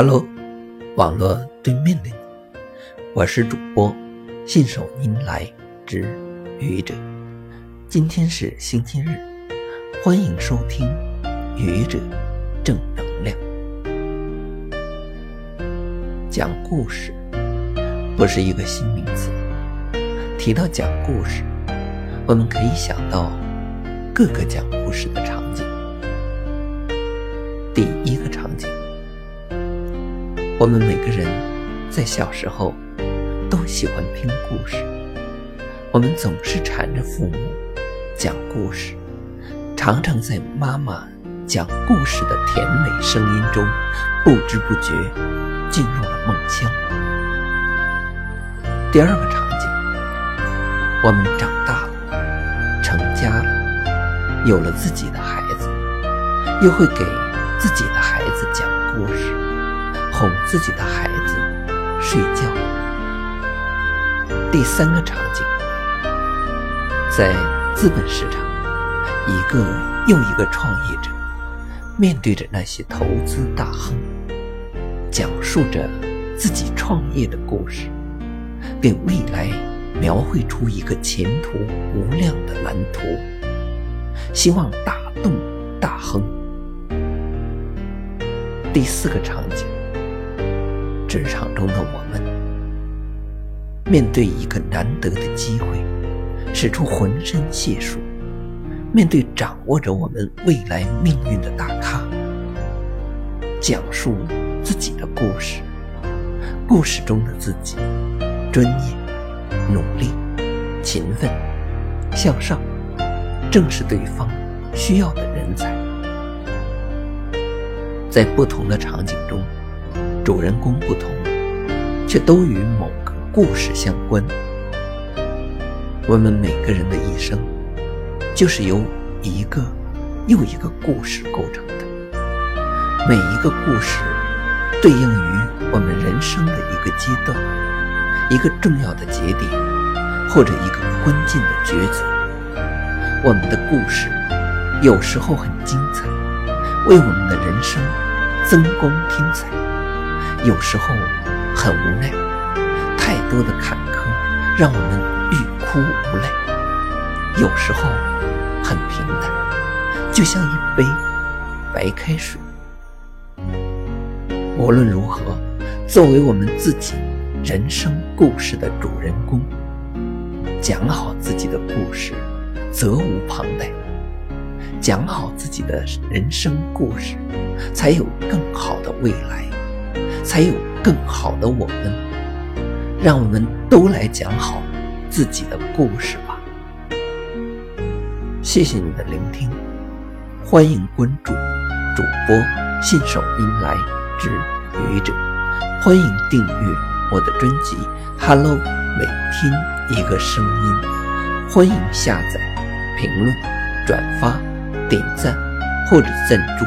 Hello，网络对面的你，我是主播信手拈来之愚者。今天是星期日，欢迎收听愚者正能量。讲故事不是一个新名词，提到讲故事，我们可以想到各个讲故事的场景。第一个场景。我们每个人在小时候都喜欢听故事，我们总是缠着父母讲故事，常常在妈妈讲故事的甜美声音中，不知不觉进入了梦乡。第二个场景，我们长大了，成家了，有了自己的孩子，又会给。哄自己的孩子睡觉。第三个场景，在资本市场，一个又一个创业者面对着那些投资大亨，讲述着自己创业的故事，给未来描绘出一个前途无量的蓝图，希望打动大亨。第四个场景。职场中的我们，面对一个难得的机会，使出浑身解数；面对掌握着我们未来命运的大咖，讲述自己的故事。故事中的自己，专业、努力、勤奋、向上，正是对方需要的人才。在不同的场景中。主人公不同，却都与某个故事相关。我们每个人的一生，就是由一个又一个故事构成的。每一个故事，对应于我们人生的一个阶段、一个重要的节点，或者一个关键的抉择。我们的故事，有时候很精彩，为我们的人生增光添彩。有时候很无奈，太多的坎坷让我们欲哭无泪；有时候很平淡，就像一杯白开水。无论如何，作为我们自己人生故事的主人公，讲好自己的故事，责无旁贷。讲好自己的人生故事，才有更好的未来。才有更好的我们，让我们都来讲好自己的故事吧。谢谢你的聆听，欢迎关注主播信手拈来之愚者，欢迎订阅我的专辑《Hello》，每天一个声音，欢迎下载、评论、转发、点赞或者赞助。